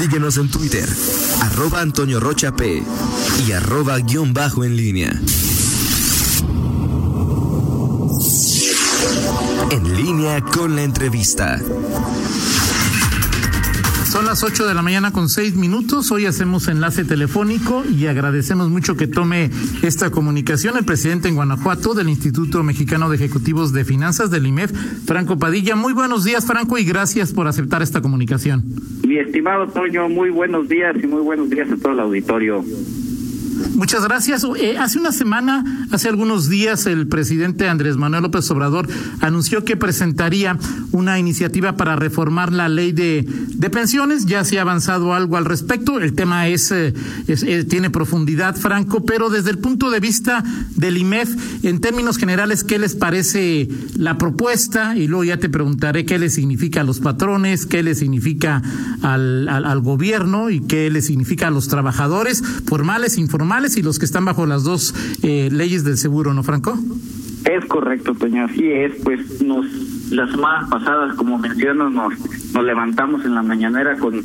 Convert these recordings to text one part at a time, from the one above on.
Síguenos en Twitter, arroba Antonio Rocha P y arroba guion bajo en línea. En línea con la entrevista. Son las 8 de la mañana con 6 minutos. Hoy hacemos enlace telefónico y agradecemos mucho que tome esta comunicación el presidente en Guanajuato del Instituto Mexicano de Ejecutivos de Finanzas del IMEF, Franco Padilla. Muy buenos días, Franco, y gracias por aceptar esta comunicación. Mi estimado Toño, muy buenos días y muy buenos días a todo el auditorio. Muchas gracias. Eh, hace una semana, hace algunos días, el presidente Andrés Manuel López Obrador anunció que presentaría una iniciativa para reformar la ley de, pensiones. Ya se ha avanzado algo al respecto. El tema es, eh, eh, tiene profundidad, Franco, pero desde el punto de vista del IMEF, en términos generales, ¿qué les parece la propuesta? Y luego ya te preguntaré qué le significa a los patrones, qué le significa al, al, al gobierno y qué le significa a los trabajadores, formales, informales y los que están bajo las dos eh, leyes del seguro, ¿no, Franco? Es correcto, Toño, así es. Pues nos las semanas pasadas, como mencionas, nos, nos levantamos en la mañanera con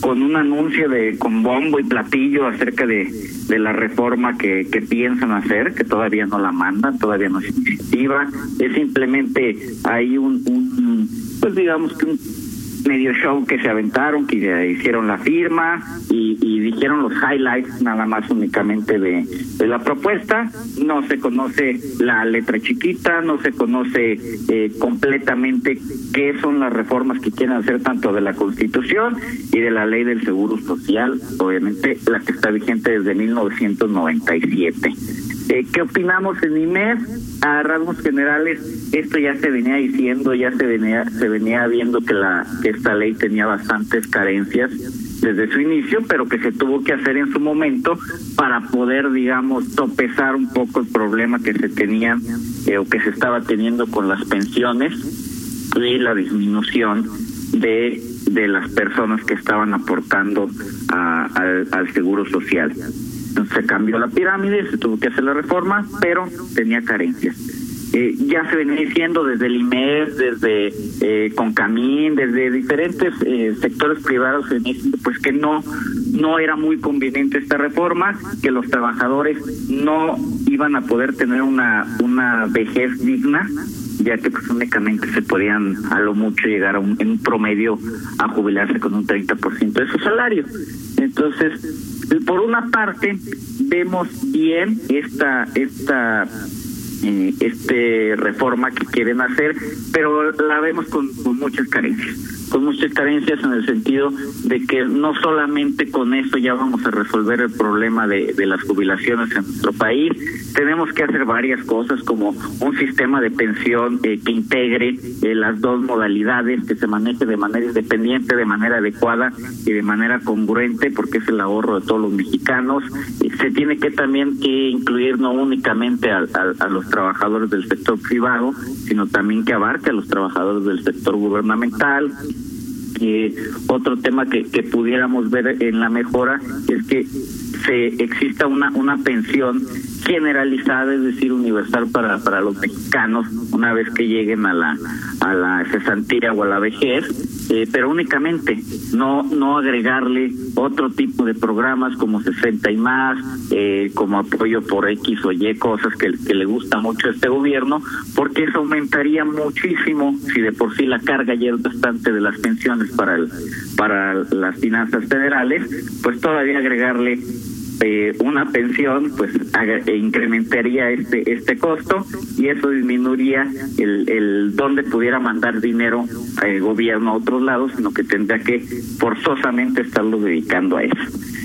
con un anuncio de con bombo y platillo acerca de, de la reforma que, que piensan hacer, que todavía no la mandan, todavía no es iniciativa, es simplemente hay un, un pues digamos que un medio show que se aventaron, que hicieron la firma y, y dijeron los highlights nada más únicamente de, la propuesta. No se conoce la letra chiquita, no se conoce eh, completamente qué son las reformas que quieren hacer tanto de la Constitución y de la ley del Seguro Social, obviamente la que está vigente desde 1997. Eh, ¿Qué opinamos en IMED? A rasgos generales, esto ya se venía diciendo, ya se venía, se venía viendo que la que esta ley tenía bastantes carencias desde su inicio, pero que se tuvo que hacer en su momento para poder, digamos, topezar un poco el problema que se tenía eh, o que se estaba teniendo con las pensiones y la disminución de de las personas que estaban aportando al, al seguro social. Entonces se cambió la pirámide, se tuvo que hacer la reforma, pero tenía carencias. Eh, ya se venía diciendo desde el IMES, desde eh, Concamín, desde diferentes eh, sectores privados, pues que no, no era muy conveniente esta reforma, que los trabajadores no iban a poder tener una, una vejez digna, ya que pues únicamente se podían a lo mucho llegar a un, en un promedio a jubilarse con un 30% de su salario. Entonces, por una parte, vemos bien esta, esta eh, este reforma que quieren hacer, pero la vemos con, con muchas carencias con muchas carencias en el sentido de que no solamente con esto ya vamos a resolver el problema de, las jubilaciones en nuestro país, tenemos que hacer varias cosas como un sistema de pensión eh, que integre eh, las dos modalidades, que se maneje de manera independiente, de manera adecuada y de manera congruente, porque es el ahorro de todos los mexicanos. Y se tiene que también que incluir no únicamente a, a, a los trabajadores del sector privado, sino también que abarque a los trabajadores del sector gubernamental, eh, otro tema que, que pudiéramos ver en la mejora es que se exista una una pensión generalizada, es decir, universal para para los mexicanos una vez que lleguen a la a la cesantía o a la vejez, eh, pero únicamente no no agregarle otro tipo de programas como 60 y más, eh, como apoyo por X o Y cosas que, le gusta mucho a este gobierno, porque eso aumentaría muchísimo si de por sí la carga ya es bastante de las pensiones para el para las finanzas federales, pues todavía agregarle eh, una pensión pues e incrementaría este este costo y eso disminuiría el, el donde pudiera mandar dinero el gobierno a otros lados sino que tendría que forzosamente estarlo dedicando a eso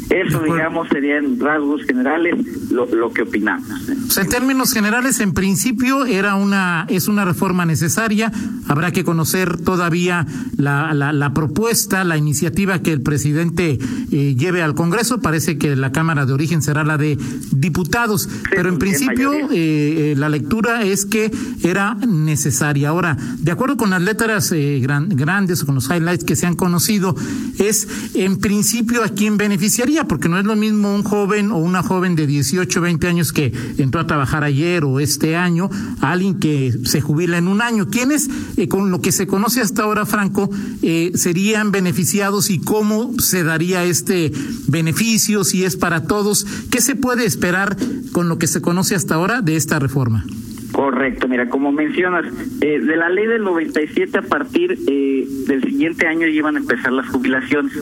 eso digamos sería en rasgos generales lo, lo que opinamos o sea, en términos generales en principio era una es una reforma necesaria. Habrá que conocer todavía la, la, la propuesta la iniciativa que el presidente eh, lleve al Congreso. Parece que la Cámara de origen será la de diputados, sí, pero en principio eh, la lectura es que era necesaria. Ahora, de acuerdo con las letras eh, gran, grandes o con los highlights que se han conocido, es en principio a quien beneficiaría porque no es lo mismo un joven o una joven de 18, 20 años que entró a trabajar ayer o este año, alguien que se jubila en un año. ¿Quiénes, eh, con lo que se conoce hasta ahora, Franco, eh, serían beneficiados y cómo se daría este beneficio, si es para todos? ¿Qué se puede esperar con lo que se conoce hasta ahora de esta reforma? Correcto, mira, como mencionas, eh, de la ley del 97 a partir eh, del siguiente año iban a empezar las jubilaciones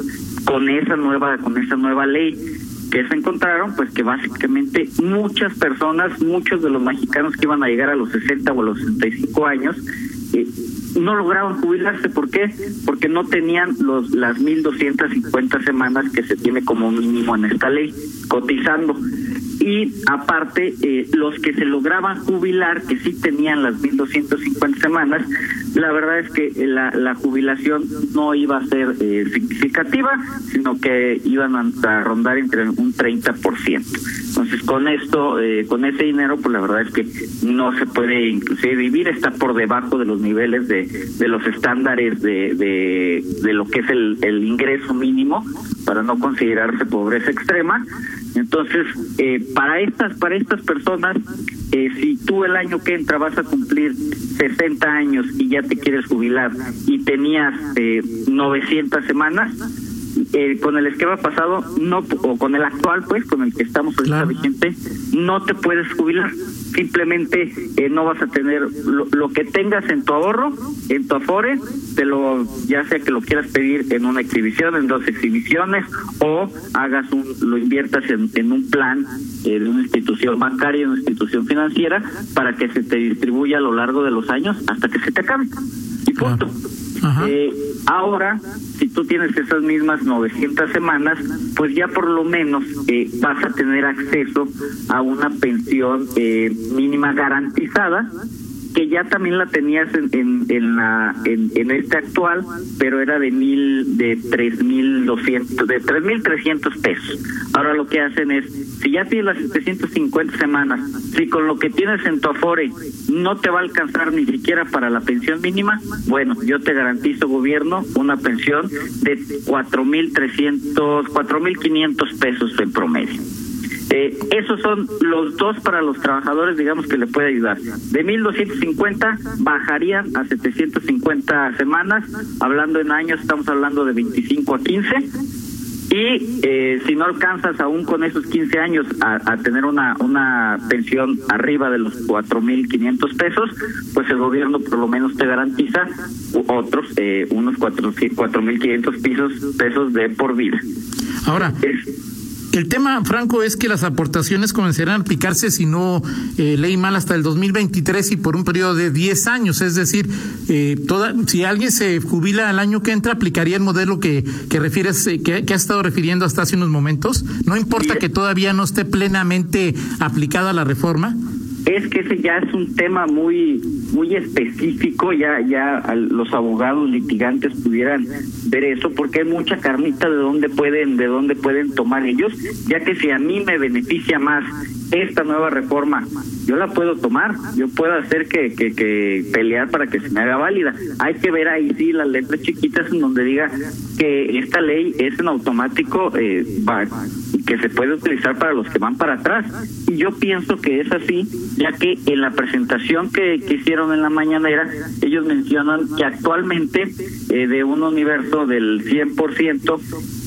con esa nueva con esa nueva ley que se encontraron, pues que básicamente muchas personas, muchos de los mexicanos que iban a llegar a los 60 o a los 65 años, eh, no lograban jubilarse. ¿Por qué? Porque no tenían los las 1.250 semanas que se tiene como mínimo en esta ley, cotizando y aparte eh, los que se lograban jubilar, que sí tenían las 1.250 semanas, la verdad es que la, la jubilación no iba a ser eh, significativa, sino que iban a, rondar entre un 30%. Entonces, con esto, eh, con ese dinero, pues la verdad es que no se puede inclusive vivir, está por debajo de los niveles de, de los estándares de, de, de lo que es el, el ingreso mínimo para no considerarse pobreza extrema. Entonces, eh, para estas para estas personas, eh, si tú el año que entra vas a cumplir 60 años y ya te quieres jubilar y tenías eh, 900 semanas, eh, con el esquema pasado no o con el actual pues con el que estamos ahorita vigente no te puedes jubilar. Simplemente eh, no vas a tener lo, que tengas en tu ahorro en tu afore te lo ya sea que lo quieras pedir en una exhibición en dos exhibiciones o hagas un lo inviertas en, en un plan eh, de una institución bancaria en una institución financiera para que se te distribuya a lo largo de los años hasta que se te acabe. Y punto. Eh, ahora, si tú tienes esas mismas 900 semanas, pues ya por lo menos eh, vas a tener acceso a una pensión eh, mínima garantizada que ya también la tenías en, en, en la en, este actual, pero era de mil de tres mil doscientos de tres mil trescientos pesos. Ahora lo que hacen es, si ya tienes las 750 semanas, si con lo que tienes en tu afore no te va a alcanzar ni siquiera para la pensión mínima, bueno, yo te garantizo gobierno una pensión de cuatro mil trescientos, cuatro mil quinientos pesos en promedio. Eh, esos son los dos para los trabajadores, digamos que le puede ayudar. De 1250 bajarían a 750 semanas, hablando en años, estamos hablando de 25 a 15. Y eh, si no alcanzas aún con esos 15 años a, a tener una, una pensión arriba de los 4.500 pesos, pues el gobierno por lo menos te garantiza otros, eh, unos 4.500 pesos, pesos de por vida. Ahora, es, el tema, Franco, es que las aportaciones comenzarán a aplicarse, si no eh, ley mal, hasta el 2023 y por un periodo de 10 años. Es decir, eh, toda, si alguien se jubila al año que entra, aplicaría el modelo que, que refieres, eh, que, que ha estado refiriendo hasta hace unos momentos. No importa que todavía no esté plenamente aplicada la reforma es que ese ya es un tema muy muy específico ya ya los abogados litigantes pudieran ver eso porque hay mucha carnita de dónde pueden de dónde pueden tomar ellos ya que si a mí me beneficia más esta nueva reforma yo la puedo tomar yo puedo hacer que, que, que pelear para que se me haga válida. Hay que ver ahí sí las letras chiquitas en donde diga que esta ley es en automático eh, que se puede utilizar para los que van para atrás. Y yo pienso que es así ya que en la presentación que, que hicieron en la mañanera, ellos mencionan que actualmente eh, de un universo del 100%,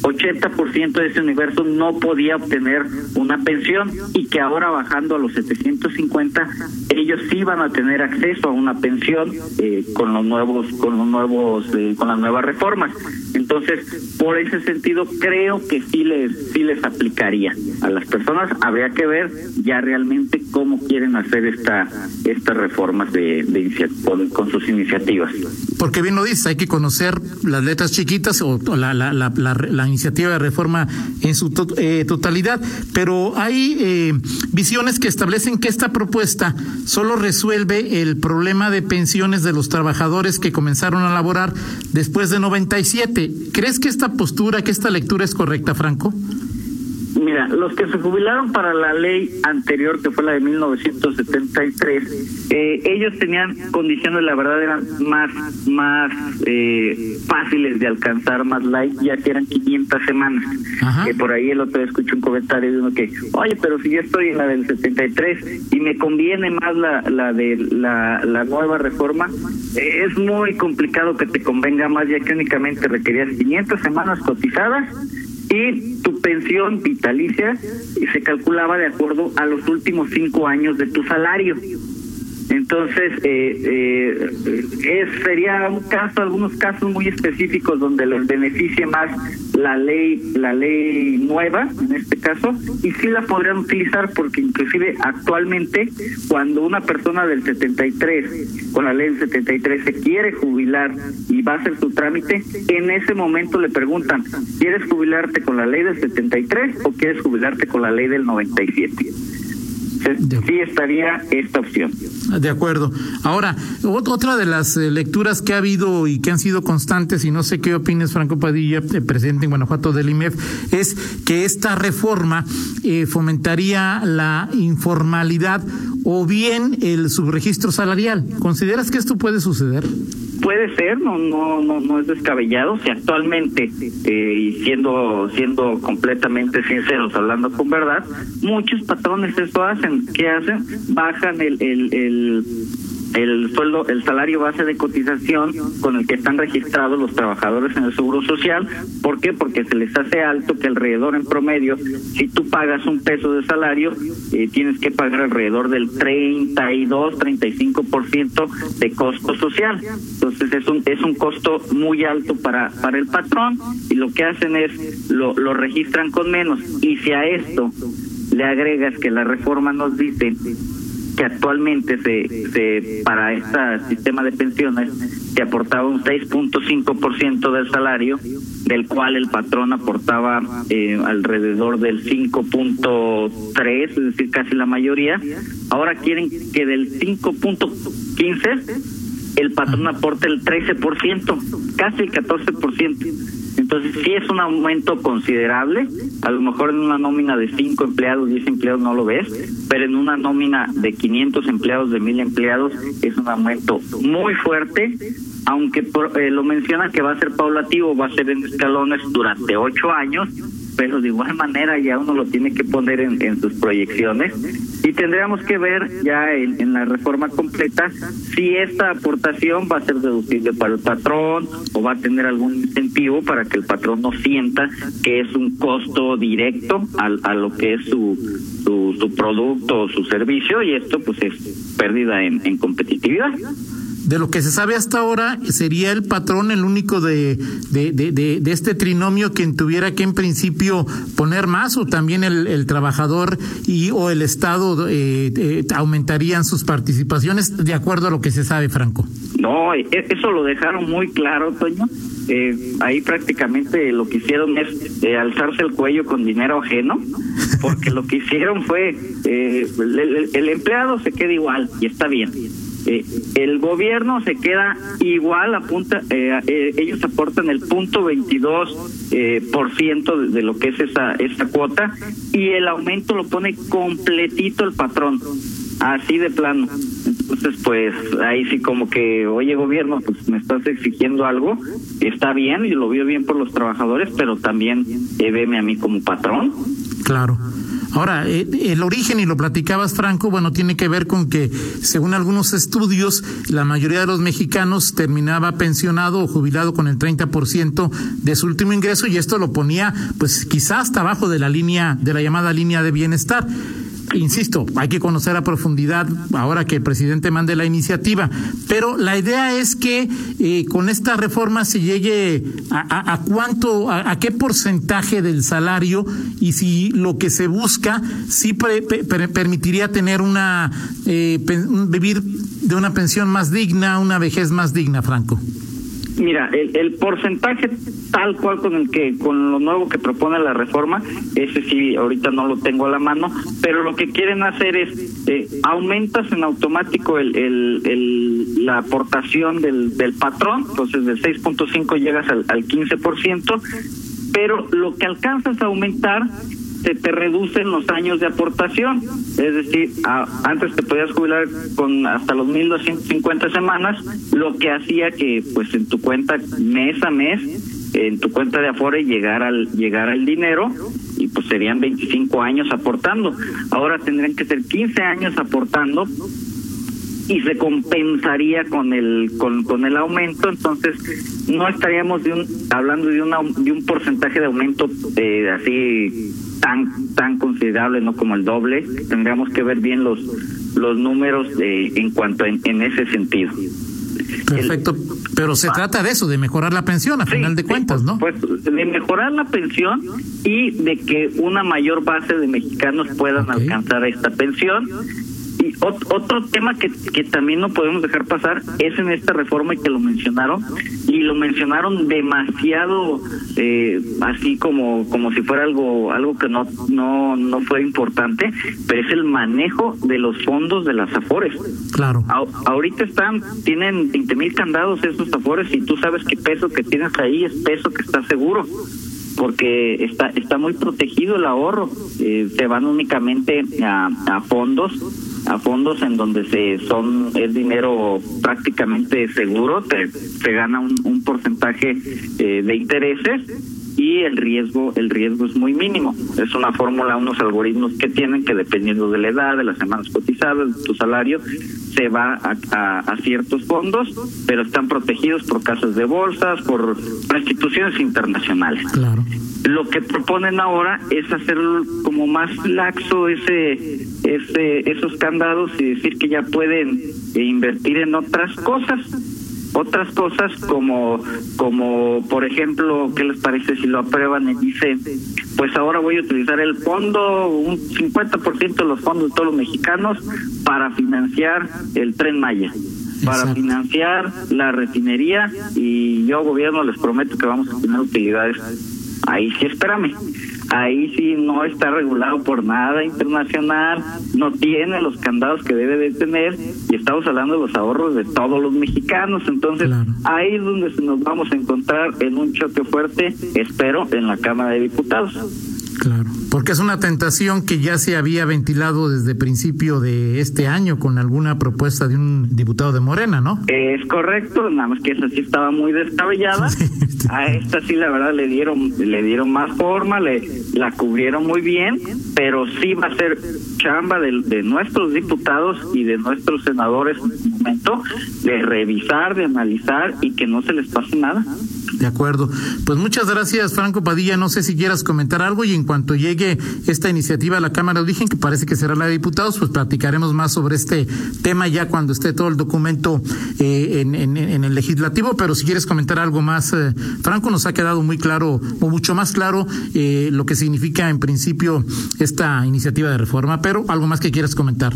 80% de ese universo no podía obtener una pensión y que ahora bajando a los 750 ellos sí van a tener acceso a una pensión eh, con los nuevos con los nuevos eh, con las nuevas reformas. Entonces por ese sentido creo que sí les sí les aplicaría a las personas. Habría que ver ya realmente cómo quieren hacer esta estas reformas de, de con, con, sus iniciativas porque bien lo dice hay que conocer las letras chiquitas o, la, la, iniciativa de reforma en su to eh, totalidad, pero hay eh, visiones que establecen que esta propuesta solo resuelve el problema de pensiones de los trabajadores que comenzaron a laborar después de 97. ¿Crees que esta postura, que esta lectura es correcta, Franco? Mira, los que se jubilaron para la ley anterior, que fue la de 1973, eh, ellos tenían condiciones, la verdad, eran más más eh, fáciles de alcanzar, más light, ya que eran 500 semanas. Que por ahí el otro día escuché un comentario de uno que, oye, pero si yo estoy en la del 73 y me conviene más la, la de la, la nueva reforma, eh, es muy complicado que te convenga más, ya que únicamente requerías 500 semanas cotizadas y tu pensión vitalicia se calculaba de acuerdo a los últimos cinco años de tu salario. Entonces, eh, eh, es, sería un caso, algunos casos muy específicos donde les beneficie más la ley, la ley nueva, en este caso, y sí la podrían utilizar porque inclusive actualmente cuando una persona del 73, con la ley del 73, se quiere jubilar y va a hacer su trámite, en ese momento le preguntan, ¿quieres jubilarte con la ley del 73 o quieres jubilarte con la ley del 97? sí estaría esta opción. De acuerdo. Ahora, otra de las eh, lecturas que ha habido y que han sido constantes, y no sé qué opines, Franco Padilla, eh, presidente en Guanajuato del IMEF, es que esta reforma eh, fomentaría la informalidad o bien el subregistro salarial. ¿Consideras que esto puede suceder? Puede ser, no, no, no, no es descabellado. Si actualmente, eh, y siendo, siendo completamente sinceros, hablando con verdad, muchos patrones esto hacen. ¿Qué hacen? Bajan el, el, el el sueldo, el salario base de cotización con el que están registrados los trabajadores en el Seguro Social. ¿Por qué? Porque se les hace alto que alrededor en promedio, si tú pagas un peso de salario, eh, tienes que pagar alrededor del 32, 35% de costo social. Entonces es un es un costo muy alto para para el patrón y lo que hacen es lo lo registran con menos y si a esto le agregas que la reforma nos dice que actualmente se, se para este sistema de pensiones se aportaba un 6.5% del salario, del cual el patrón aportaba eh, alrededor del 5.3, es decir, casi la mayoría. Ahora quieren que del 5.15 el patrón aporte el 13%, casi el 14%. Entonces sí es un aumento considerable, a lo mejor en una nómina de 5 empleados, 10 empleados no lo ves, pero en una nómina de 500 empleados, de 1000 empleados, es un aumento muy fuerte, aunque eh, lo menciona que va a ser paulatativo, va a ser en escalones durante 8 años, pero de igual manera ya uno lo tiene que poner en, sus proyecciones. Y tendríamos que ver ya en, la reforma completa si esta aportación va a ser deducible para el patrón o va a tener algún incentivo para que el patrón no sienta que es un costo directo a, lo que es su, su, producto o su servicio y esto pues es pérdida en competitividad de lo que se sabe hasta ahora, sería el patrón el único de, de, de, de este trinomio quien tuviera que en principio poner más o también el, el trabajador y o el Estado eh, eh, aumentarían sus participaciones de acuerdo a lo que se sabe, Franco. No, e, eso lo dejaron muy claro, Toño. Eh, ahí prácticamente lo que hicieron es alzarse el cuello con dinero ajeno, porque lo que hicieron fue el, el empleado se queda igual y está bien eh, el gobierno se queda igual, apunta, eh, eh, ellos aportan el punto 22 eh, por ciento de, lo que es esa, esa cuota y el aumento lo pone completito el patrón, así de plano. Entonces, pues ahí sí como que, oye gobierno, pues me estás exigiendo algo, está bien y lo veo bien por los trabajadores, pero también eh, veme a mí como patrón. Claro. Ahora, eh, el origen, y lo platicabas, Franco, bueno, tiene que ver con que, según algunos estudios, la mayoría de los mexicanos terminaba pensionado o jubilado con el 30% de su último ingreso y esto lo ponía, pues, quizás hasta abajo de la línea, de la llamada línea de bienestar insisto, hay que conocer a profundidad ahora que el presidente mande la iniciativa, pero la idea es que eh, con esta reforma se llegue a, a, cuánto, a, qué porcentaje del salario y si lo que se busca sí permitiría tener una, eh, vivir de una pensión más digna, una vejez más digna, Franco. Mira, el, el, porcentaje tal cual con el que con lo nuevo que propone la reforma, ese sí ahorita no lo tengo a la mano, pero lo que quieren hacer es eh, aumentas en automático el, el, la aportación del, del patrón, entonces del 6.5 llegas al, al 15%, pero lo que alcanzas a aumentar se te reducen los años de aportación. Es decir, antes te podías jubilar con hasta los 1.250 semanas, lo que hacía que pues en tu cuenta mes a mes, en tu cuenta de Afore llegara al, llegara el dinero y pues serían 25 años aportando. Ahora tendrían que ser 15 años aportando y se compensaría con el con, con el aumento entonces no estaríamos de un, hablando de una de un porcentaje de aumento eh, así tan tan considerable no como el doble. Tendríamos que ver bien los los números en cuanto en, en ese sentido. Perfecto, pero se trata de eso, de mejorar la pensión a final de cuentas, ¿no? Pues de mejorar la pensión y de que una mayor base de mexicanos puedan alcanzar esta pensión y otro tema que, que también no podemos dejar pasar es en esta reforma y que lo mencionaron y lo mencionaron demasiado eh, así como como si fuera algo algo que no no no fue importante, pero es el manejo de los fondos de las afores. Claro. ahorita están tienen 20 mil candados esos afores y tú sabes qué peso que tienes ahí es peso que está seguro porque está está muy protegido el ahorro eh, se van únicamente a, a fondos a fondos en donde se son es dinero prácticamente seguro, te, se gana un, porcentaje eh, de intereses y el riesgo el riesgo es muy mínimo. Es una fórmula, unos algoritmos que tienen que dependiendo de la edad, de las semanas cotizadas, de tu salario, se va a, a, ciertos fondos, pero están protegidos por casas de bolsas, por instituciones internacionales. Claro. Lo que proponen ahora es hacer como más laxo ese, ese, esos candados y decir que ya pueden invertir en otras cosas otras cosas como como por ejemplo qué les parece si lo aprueban y dice pues ahora voy a utilizar el fondo un 50% de los fondos de todos los mexicanos para financiar el tren Maya para financiar la refinería y yo gobierno les prometo que vamos a tener utilidades ahí sí espérame. Ahí sí no está regulado por nada internacional, no tiene los candados que debe de tener y estamos hablando de los ahorros de todos los mexicanos, entonces ahí es donde nos vamos a encontrar en un choque fuerte, espero, en la Cámara de Diputados. Claro, porque es una tentación que ya se había ventilado desde principio de este año con alguna propuesta de un diputado de Morena, ¿no? Es correcto, nada más que esa sí estaba muy descabellada. A esta sí la verdad le dieron le dieron más forma, le la cubrieron muy bien, pero sí va a ser chamba de, de nuestros diputados y de nuestros senadores en este momento de revisar, de analizar y que no se les pase nada. De acuerdo. Pues muchas gracias, Franco Padilla. No sé si quieras comentar algo y en cuanto llegue esta iniciativa a la Cámara de Origen, que parece que será la de diputados, pues platicaremos más sobre este tema ya cuando esté todo el documento eh, en, en, el legislativo. Pero si quieres comentar algo más, eh, Franco, nos ha quedado muy claro, o mucho más claro, eh, lo que significa en principio esta iniciativa de reforma. Pero algo más que quieras comentar.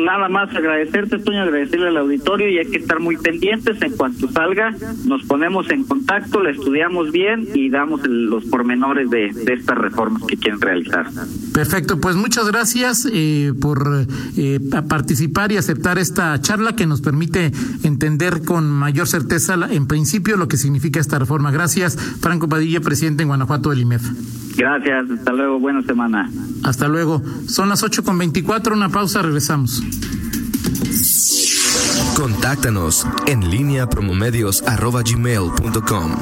Nada más agradecerte, Toño, agradecerle al auditorio y hay que estar muy pendientes. En cuanto salga, nos ponemos en contacto, la estudiamos bien y damos los pormenores de, estas reformas que quieren realizar. Perfecto, pues muchas gracias eh, por eh, participar y aceptar esta charla que nos permite entender con mayor certeza, en principio, lo que significa esta reforma. Gracias, Franco Padilla, presidente en Guanajuato del IMEF. Gracias, hasta luego, buena semana. Hasta luego. Son las ocho con veinticuatro, una pausa, regresamos. Contáctanos en línea promomedios.com.